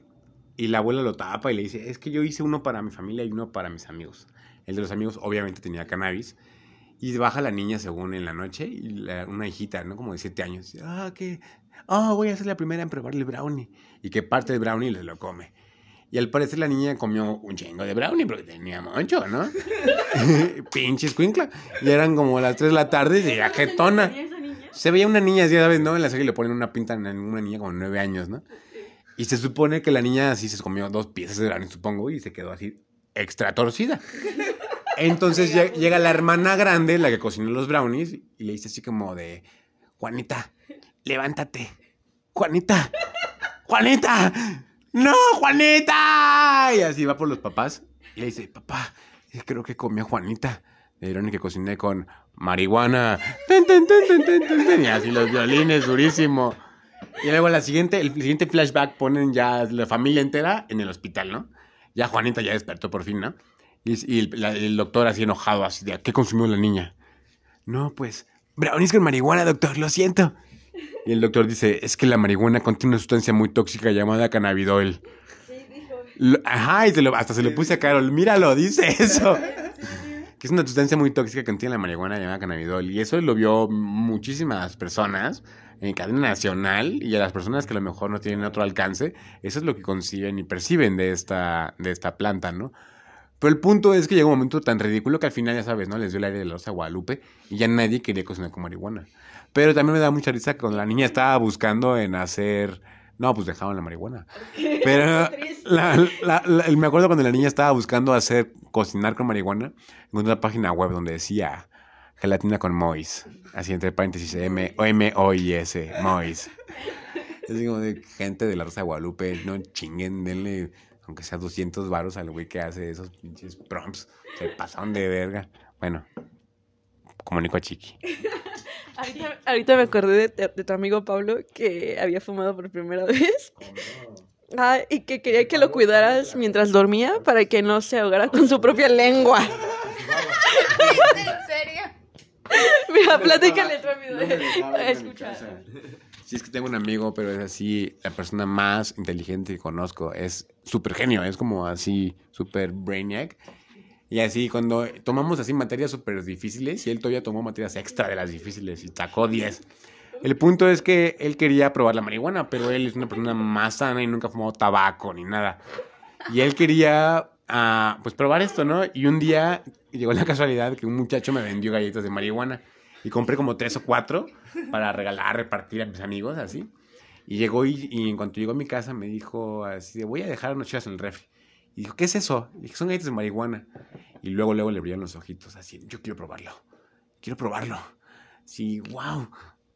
Y la abuela lo tapa y le dice, es que yo hice uno para mi familia y uno para mis amigos. El de los amigos obviamente tenía cannabis. Y baja la niña según en la noche y una hijita, ¿no? Como de siete años. Ah, que... Ah, voy a ser la primera en probar el brownie. Y que parte del brownie se lo come. Y al parecer la niña comió un chingo de brownie porque tenía mucho, ¿no? Pinches cuincla. Y eran como las 3 de la tarde y ya jetona. Se veía una niña, ya sabes, ¿no? En la serie le ponen una pinta en una niña como nueve años, ¿no? Y se supone que la niña así se comió dos piezas de brownie, supongo, y se quedó así extra torcida. Entonces llega la hermana grande, la que cocinó los brownies, y le dice así como de, Juanita, levántate. Juanita, Juanita, no, Juanita. Y así va por los papás. Y le dice, papá, creo que comió Juanita. Le dieron que cociné con marihuana. y así los violines, durísimo. Y luego la siguiente, el siguiente flashback ponen ya la familia entera en el hospital, ¿no? Ya Juanita ya despertó por fin, ¿no? Y, el, doctor así enojado, así de, ¿qué consumió la niña? No, pues, brownies con marihuana, doctor, lo siento. Y el doctor dice, es que la marihuana contiene una sustancia muy tóxica llamada cannabidol. Sí, dijo. Ajá, y hasta se lo puse a Carol, míralo, dice eso. que es una sustancia muy tóxica que contiene la marihuana llamada cannabidol. Y eso lo vio muchísimas personas en cadena nacional y a las personas que a lo mejor no tienen otro alcance, eso es lo que conciben y perciben de esta, de esta planta, ¿no? Pero el punto es que llegó un momento tan ridículo que al final, ya sabes, ¿no? Les dio el aire de la Rosa de Guadalupe y ya nadie quería cocinar con marihuana. Pero también me da mucha risa que cuando la niña estaba buscando en hacer... No, pues dejaban la marihuana. Pero la- la- la- me acuerdo cuando la niña estaba buscando hacer cocinar con marihuana, encontré una página web donde decía gelatina con mois. Así entre paréntesis, M, o M O I S, mois. Es como de gente de la Rosa de Guadalupe, no chinguen, denle aunque sea 200 varos al güey que hace esos pinches prompts. Se pasaron de verga. Bueno, comunico a Chiqui. Ahorita, ahorita me acordé de, de tu amigo Pablo que había fumado por primera vez. Ah, y que quería que lo cuidaras mientras dormía para que no se ahogara con su propia lengua. ¿En serio? Mira, platícale tu amigo. Escucha. Sí, es que tengo un amigo, pero es así, la persona más inteligente que conozco. Es súper genio, es como así, súper brainiac. Y así, cuando tomamos así materias súper difíciles, y él todavía tomó materias extra de las difíciles y sacó 10. El punto es que él quería probar la marihuana, pero él es una persona más sana y nunca ha fumado tabaco ni nada. Y él quería, ah, pues, probar esto, ¿no? Y un día llegó la casualidad que un muchacho me vendió galletas de marihuana. Y compré como tres o cuatro para regalar, repartir a mis amigos, así. Y llegó y, y en cuanto llegó a mi casa me dijo así, voy a dejar unas chivas en el refri. Y dijo, ¿qué es eso? Y dije, son galletas de marihuana. Y luego, luego le brillaron los ojitos, así, yo quiero probarlo. Quiero probarlo. Sí, wow.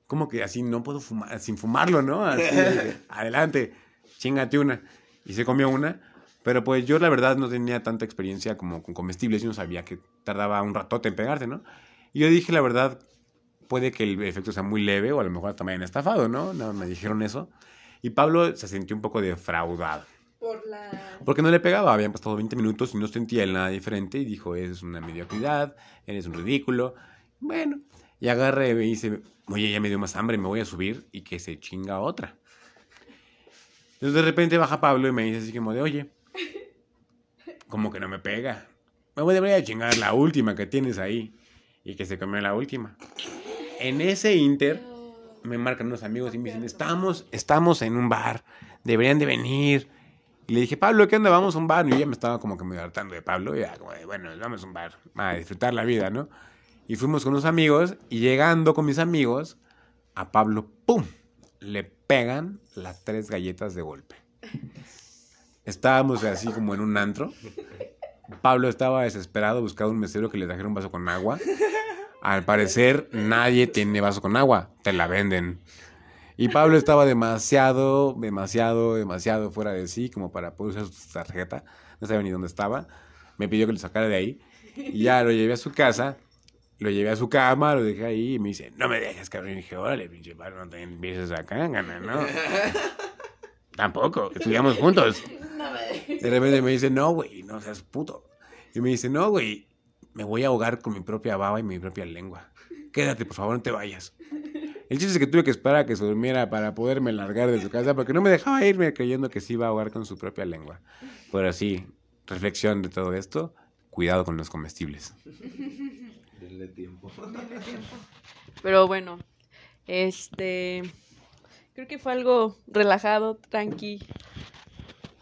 Como que así no puedo fumar, sin fumarlo, ¿no? Así, de, adelante, chingate una. Y se comió una. Pero pues yo la verdad no tenía tanta experiencia como con comestibles y no sabía que tardaba un ratote en pegarse, ¿no? Y yo dije, la verdad, puede que el efecto sea muy leve o a lo mejor también estafado, ¿no? No me dijeron eso. Y Pablo se sintió un poco defraudado. Por la... Porque no le pegaba, habían pasado 20 minutos y no sentía él nada diferente y dijo, es una mediocridad, eres un ridículo. Bueno, y agarra y dice, oye, ya me dio más hambre, me voy a subir y que se chinga otra. Entonces de repente baja Pablo y me dice así como de, oye, como que no me pega. Me voy a chingar la última que tienes ahí. Y que se comió la última. En ese inter me marcan unos amigos y me dicen, estamos, estamos en un bar, deberían de venir. Le dije, Pablo, ¿qué onda? Vamos a un bar. Y yo me estaba como que me hartando de Pablo. Y ya como de, bueno, vamos a un bar, a disfrutar la vida, ¿no? Y fuimos con unos amigos y llegando con mis amigos, a Pablo, ¡pum! Le pegan las tres galletas de golpe. Estábamos así como en un antro. Pablo estaba desesperado buscando un mesero que le trajera un vaso con agua. Al parecer nadie tiene vaso con agua, te la venden. Y Pablo estaba demasiado, demasiado, demasiado fuera de sí como para poder usar su tarjeta. No sabía ni dónde estaba. Me pidió que lo sacara de ahí. Y ya lo llevé a su casa, lo llevé a su cama, lo dejé ahí y me dice, no me dejes, cabrón. Y dije, órale, pinche Pablo, no te empieces acá, gana, ¿no? Tampoco, estudiamos juntos. De repente me dice, no, güey, no seas puto. Y me dice, no, güey, me voy a ahogar con mi propia baba y mi propia lengua. Quédate, por favor, no te vayas. El chiste es que tuve que esperar a que se durmiera para poderme largar de su casa porque no me dejaba irme creyendo que se iba a ahogar con su propia lengua. Pero sí, reflexión de todo esto, cuidado con los comestibles. Denle tiempo. Pero bueno, este... Creo que fue algo relajado, tranqui.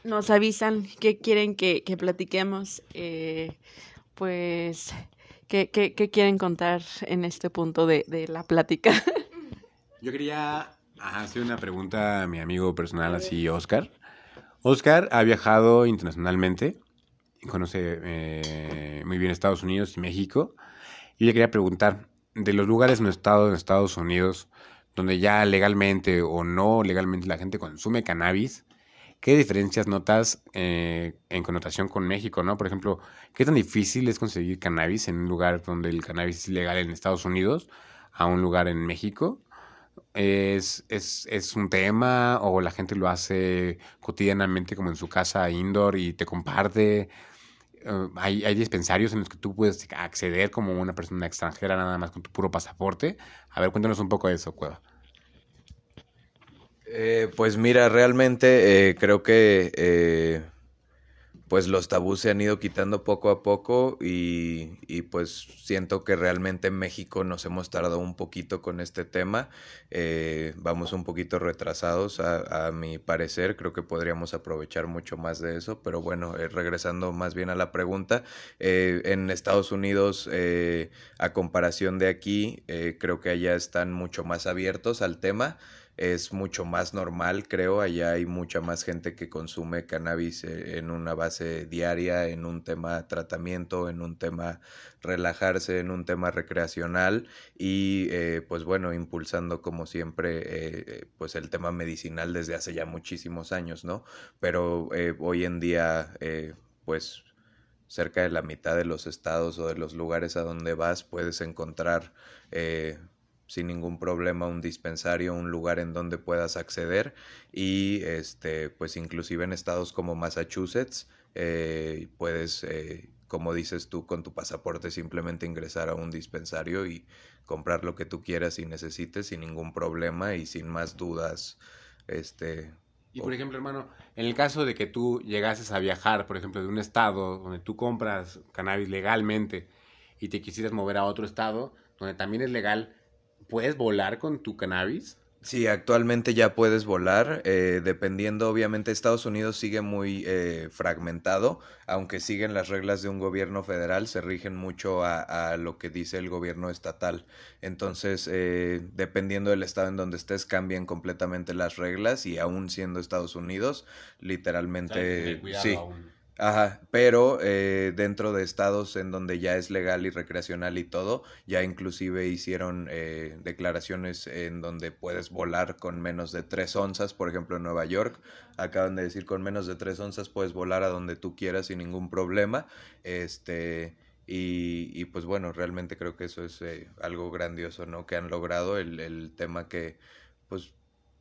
Nos avisan que quieren que, que platiquemos. eh, pues, ¿qué, qué, qué quieren contar en este punto de, de la plática? Yo quería hacer una pregunta a mi amigo personal, así, Oscar. Oscar ha viajado internacionalmente, conoce eh, muy bien Estados Unidos y México. Y le quería preguntar, de los lugares en estado en Estados Unidos, donde ya legalmente o no legalmente la gente consume cannabis, ¿qué diferencias notas eh, en connotación con México, no? Por ejemplo, ¿qué tan difícil es conseguir cannabis en un lugar donde el cannabis es legal en Estados Unidos a un lugar en México? ¿Es, es, es un tema o la gente lo hace cotidianamente como en su casa indoor y te comparte? Eh, hay, hay dispensarios en los que tú puedes acceder como una persona extranjera nada más con tu puro pasaporte. A ver, cuéntanos un poco de eso, Cueva. Eh, pues mira, realmente eh, creo que eh, pues los tabús se han ido quitando poco a poco y, y, pues siento que realmente en México nos hemos tardado un poquito con este tema. Eh, vamos un poquito retrasados a, a, mi parecer, creo que podríamos aprovechar mucho más de eso, pero bueno, eh, regresando más bien a la pregunta, eh, en Estados Unidos, eh, a comparación de aquí, eh, creo que allá están mucho más abiertos al tema es mucho más normal, creo. Allá hay mucha más gente que consume cannabis eh, en una base diaria, en un tema tratamiento, en un tema relajarse, en un tema recreacional y eh, pues bueno, impulsando como siempre eh, pues el tema medicinal desde hace ya muchísimos años, ¿no? Pero hoy en día pues cerca de la mitad de los estados o de los lugares a donde vas puedes encontrar eh, sin ningún problema un dispensario, un lugar en donde puedas acceder. Y este pues inclusive en estados como Massachusetts eh, puedes eh, como dices tú con tu pasaporte simplemente ingresar a un dispensario y comprar lo que tú quieras y necesites sin ningún problema y sin más dudas este y por ejemplo, hermano, en el caso de que tú llegases a viajar, por ejemplo, de un estado donde tú compras cannabis legalmente y te quisieras mover a otro estado donde también es legal, ¿Puedes volar con tu cannabis? Sí, actualmente ya puedes volar, eh, dependiendo, obviamente Estados Unidos sigue muy eh, fragmentado, aunque siguen las reglas de un gobierno federal, se rigen mucho a, a lo que dice el gobierno estatal. Entonces, eh, dependiendo del estado en donde estés, cambian completamente las reglas y aún siendo Estados Unidos, literalmente... sí. Aún. Ajá, pero eh, dentro de estados en donde ya es legal y recreacional y todo, ya inclusive hicieron eh, declaraciones en donde puedes volar con menos de tres onzas, por ejemplo en Nueva York, acaban de decir con menos de tres onzas puedes volar a donde tú quieras sin ningún problema, este, y, y pues bueno, realmente creo que eso es eh, algo grandioso, ¿no? Que han logrado el, el tema que, pues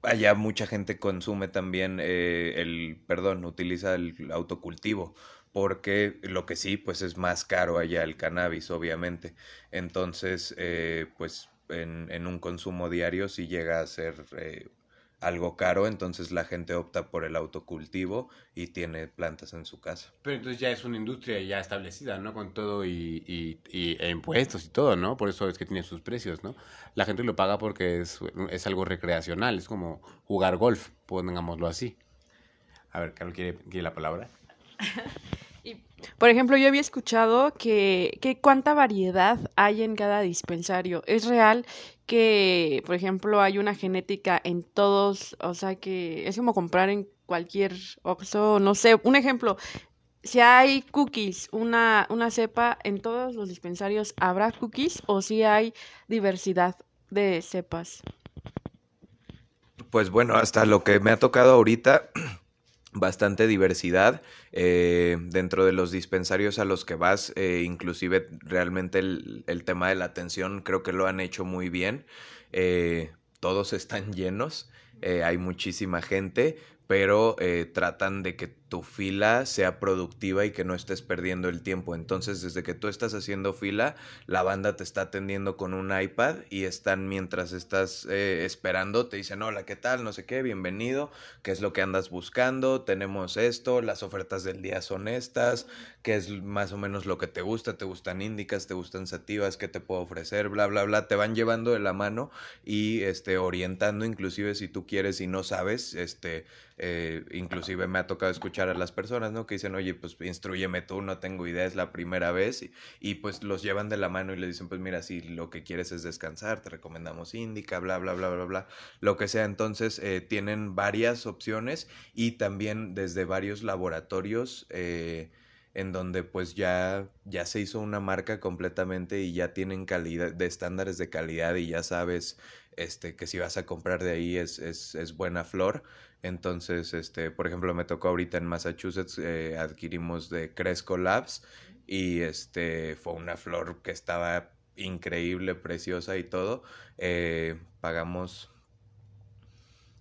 allá mucha gente consume también eh, el, perdón, utiliza el autocultivo, porque lo que sí, pues es más caro allá el cannabis, obviamente. Entonces, eh, pues en, en, un consumo diario sí llega a ser eh, algo caro, entonces la gente opta por el autocultivo y tiene plantas en su casa. Pero entonces ya es una industria ya establecida, ¿no? Con todo y, y, y e impuestos y todo, ¿no? Por eso es que tiene sus precios, ¿no? La gente lo paga porque es, es algo recreacional, es como jugar golf, pongámoslo así. A ver, Carol, ¿quiere, quiere la palabra? Por ejemplo, yo había escuchado que, que cuánta variedad hay en cada dispensario. ¿Es real que, por ejemplo, hay una genética en todos? O sea, que es como comprar en cualquier Oxxo, no sé. Un ejemplo, si hay cookies, una, una cepa, ¿en todos los dispensarios habrá cookies o si hay diversidad de cepas? Pues bueno, hasta lo que me ha tocado ahorita bastante diversidad eh, dentro de los dispensarios a los que vas, eh, inclusive realmente el, tema de la atención creo que lo han hecho muy bien, eh, todos están llenos, eh, hay muchísima gente, pero eh, tratan de que tu fila sea productiva y que no estés perdiendo el tiempo. Entonces, desde que tú estás haciendo fila, la banda te está atendiendo con un iPad y están mientras estás eh, esperando, te dicen, hola, ¿qué tal? No sé qué, bienvenido, ¿qué es lo que andas buscando? Tenemos esto, las ofertas del día son estas, ¿qué es más o menos lo que te gusta? ¿Te gustan índicas? ¿Te gustan sativas? ¿Qué te puedo ofrecer? Bla, bla, bla. Te van llevando de la mano y este, orientando, inclusive si tú quieres y no sabes, este, eh, inclusive me ha tocado escuchar a las personas, ¿no? Que dicen, oye, pues instruyeme tú, no tengo idea, es la primera vez. Y, y, pues los llevan de la mano y le dicen, pues mira, si lo que quieres es descansar, te recomendamos Indica, bla, bla, bla, bla, bla, lo que sea. Entonces, eh, tienen varias opciones y también desde varios laboratorios. Eh, en donde pues ya, ya se hizo una marca completamente y ya tienen calidad, de estándares de calidad y ya sabes este, que si vas a comprar de ahí es, es, es buena flor. Entonces, este, por ejemplo, me tocó ahorita en Massachusetts, eh, adquirimos de Cresco Labs y este fue una flor que estaba increíble, preciosa y todo. Eh, pagamos,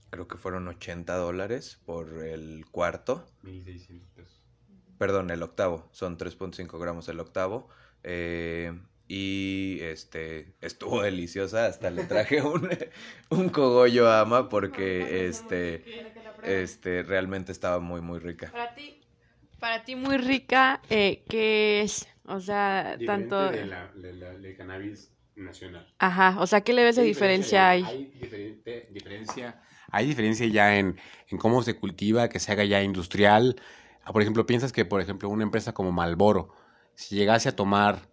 creo que fueron 80 dólares por el cuarto. 1.600 pesos. Perdón, el octavo, son 3.5 gramos el octavo. Eh, y este estuvo deliciosa hasta le traje un, un cogollo a ama porque este este realmente estaba muy muy rica para ti Para ti muy rica, eh, ¿qué es? O sea, Diferente tanto... de la, de la- del cannabis nacional. Ajá, o sea, ¿qué le ves de ¿Qué diferencia hay? Hay diferente- diferencia, hay diferencia ya en, en cómo se cultiva, que se haga ya industrial. Ah, Por ejemplo, piensas que, por ejemplo, una empresa como Malboro, si llegase a tomar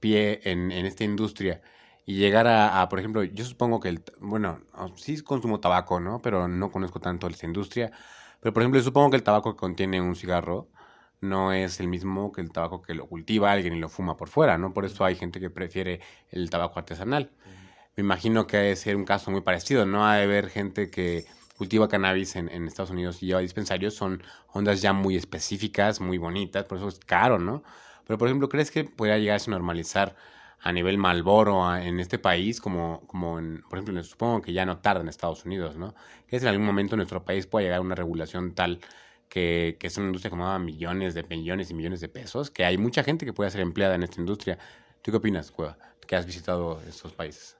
pie en, en esta industria y llegara a, por ejemplo, yo supongo que, el, bueno, sí consumo tabaco, ¿no? Pero no conozco tanto esta industria. Pero, por ejemplo, yo supongo que el tabaco que contiene un cigarro no es el mismo que el tabaco que lo cultiva alguien y lo fuma por fuera, ¿no? Por eso hay gente que prefiere el tabaco artesanal. Me imagino que ha de ser un caso muy parecido, ¿no? Ha de haber gente que cultiva cannabis en, Estados Unidos y lleva dispensarios, son ondas ya muy específicas, muy bonitas, por eso es caro, ¿no? Pero, por ejemplo, ¿crees que podría llegarse a normalizar a nivel Malboro en este país, como, como en, por ejemplo, supongo que ya no tarda en Estados Unidos, ¿no? ¿Crees que en algún momento nuestro país pueda llegar a una regulación tal que, que es una industria que mueva millones de millones y millones de pesos, que hay mucha gente que puede ser empleada en esta industria? ¿Tú qué opinas, Cueva, que has visitado estos países?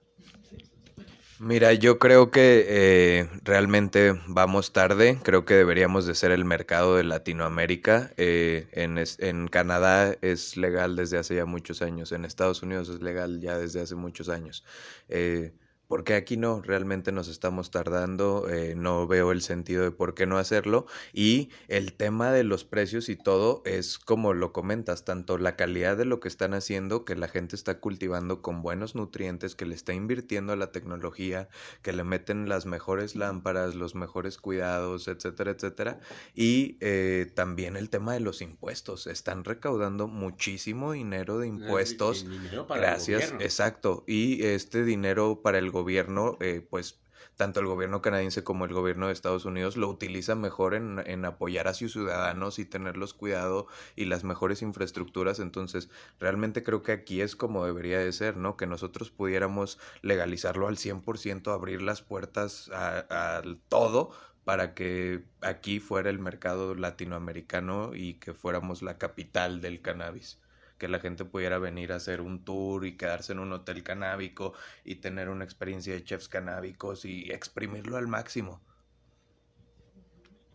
Mira, yo creo que eh, realmente vamos tarde. Creo que deberíamos de ser el mercado de Latinoamérica. Eh, en, en Canadá es legal desde hace ya muchos años. En Estados Unidos es legal ya desde hace muchos años. Eh, porque aquí no, realmente nos estamos tardando, eh, no veo el sentido de por qué no hacerlo. Y el tema de los precios y todo es como lo comentas, tanto la calidad de lo que están haciendo, que la gente está cultivando con buenos nutrientes, que le está invirtiendo a la tecnología, que le meten las mejores lámparas, los mejores cuidados, etcétera, etcétera. Y eh, también el tema de los impuestos, están recaudando muchísimo dinero de impuestos. Gracias, exacto. Y este dinero para el gobierno, eh, pues tanto el gobierno canadiense como el gobierno de Estados Unidos lo utiliza mejor en, en apoyar a sus ciudadanos y tenerlos cuidado y las mejores infraestructuras. Entonces, realmente creo que aquí es como debería de ser, ¿no? Que nosotros pudiéramos legalizarlo al 100%, abrir las puertas al todo para que aquí fuera el mercado latinoamericano y que fuéramos la capital del cannabis que la gente pudiera venir a hacer un tour y quedarse en un hotel canábico y tener una experiencia de chefs canábicos y exprimirlo al máximo.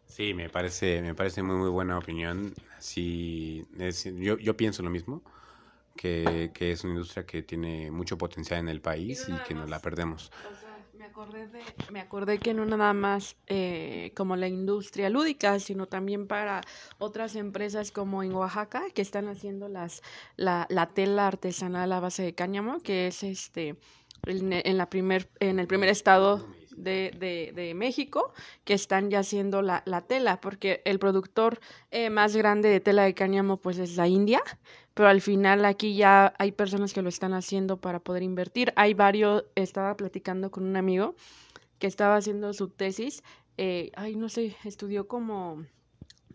Sí, me parece, me parece muy, muy buena opinión. Sí, es- yo, yo pienso lo mismo, que, que es una industria que tiene mucho potencial en el país Y no y que nos la perdemos. Acordé de, me acordé que no nada más eh, como la industria lúdica, sino también para otras empresas como en Oaxaca, que están haciendo las, la, la tela artesanal a base de cáñamo, que es este en, la primer, en el primer estado de, de, de México, que están ya haciendo la, la tela, porque el productor eh, más grande de tela de cáñamo pues es la India, pero al final aquí ya hay personas que lo están haciendo para poder invertir. Hay varios, estaba platicando con un amigo que estaba haciendo su tesis, eh, ay, no sé, estudió como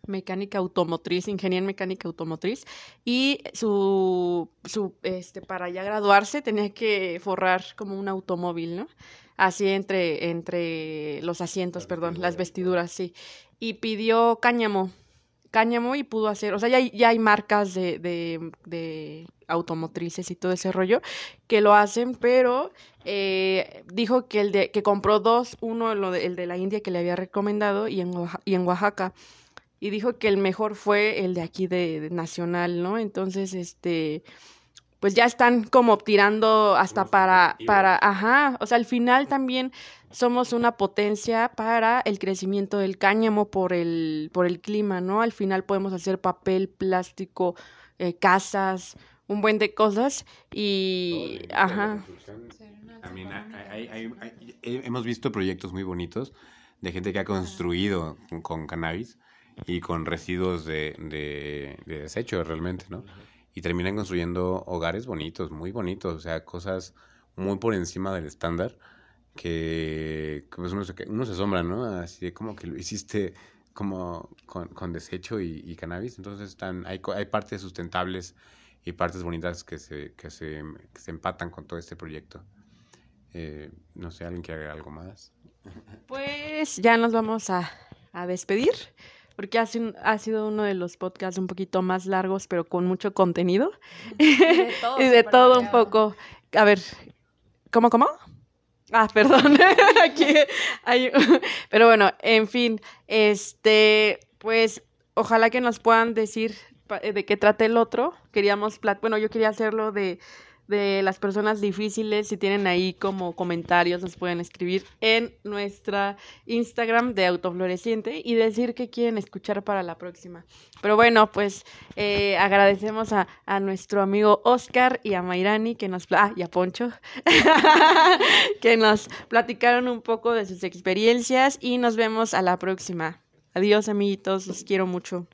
mecánica automotriz, ingeniería en mecánica automotriz, y su, su, este, para ya graduarse tenía que forrar como un automóvil, ¿no? Así entre, entre los asientos, perdón, las vestiduras, sí. Y pidió cáñamo, cáñamo y pudo hacer, o sea, ya hay, ya hay marcas de, de, de automotrices y todo ese rollo que lo hacen, pero eh, dijo que el de, que compró dos, uno lo de- el de la India que le había recomendado y en, y en Oaxaca, y dijo que el mejor fue el de aquí de, Nacional, ¿no? Entonces, este, pues ya están como tirando hasta para, para, ajá, o sea, al final también somos una potencia para el crecimiento del cáñamo por el, por el clima, ¿no? Al final podemos hacer papel, plástico, eh, casas, un buen de cosas y, ajá, También hay- hay- hay- hay- he- hemos visto proyectos muy bonitos de gente que ha construido con, con cannabis y con residuos de, de, de desecho realmente, ¿no? Y terminan construyendo hogares bonitos, muy bonitos, o sea, cosas muy por encima del estándar que, que, pues uno, se, uno se asombra, ¿no? Así de como que lo hiciste como con, con desecho y, y cannabis, entonces están, hay, hay partes sustentables y partes bonitas que se, que se, que se empatan con todo este proyecto. Eh, no sé, ¿alguien quiere agregar algo más? Pues ya nos vamos a, a despedir, porque ha sido, ha sido uno de los podcasts un poquito más largos, pero con mucho contenido. Y de todo, y de todo un poco. A ver, ¿cómo, cómo? Ah, perdón, aquí hay... Pero bueno, en fin, este, pues ojalá que nos puedan decir eh, de qué trata el otro. Queríamos, bueno, yo quería hacerlo de de las personas difíciles. Si tienen ahí como comentarios, nos pueden escribir en nuestra Instagram de Autofloreciente y decir qué quieren escuchar para la próxima. Pero bueno, pues eh, agradecemos a, a, nuestro amigo Oscar y a Mairani que nos... Ah, y a Poncho, que nos platicaron un poco de sus experiencias y nos vemos a la próxima. Adiós amiguitos, los quiero mucho.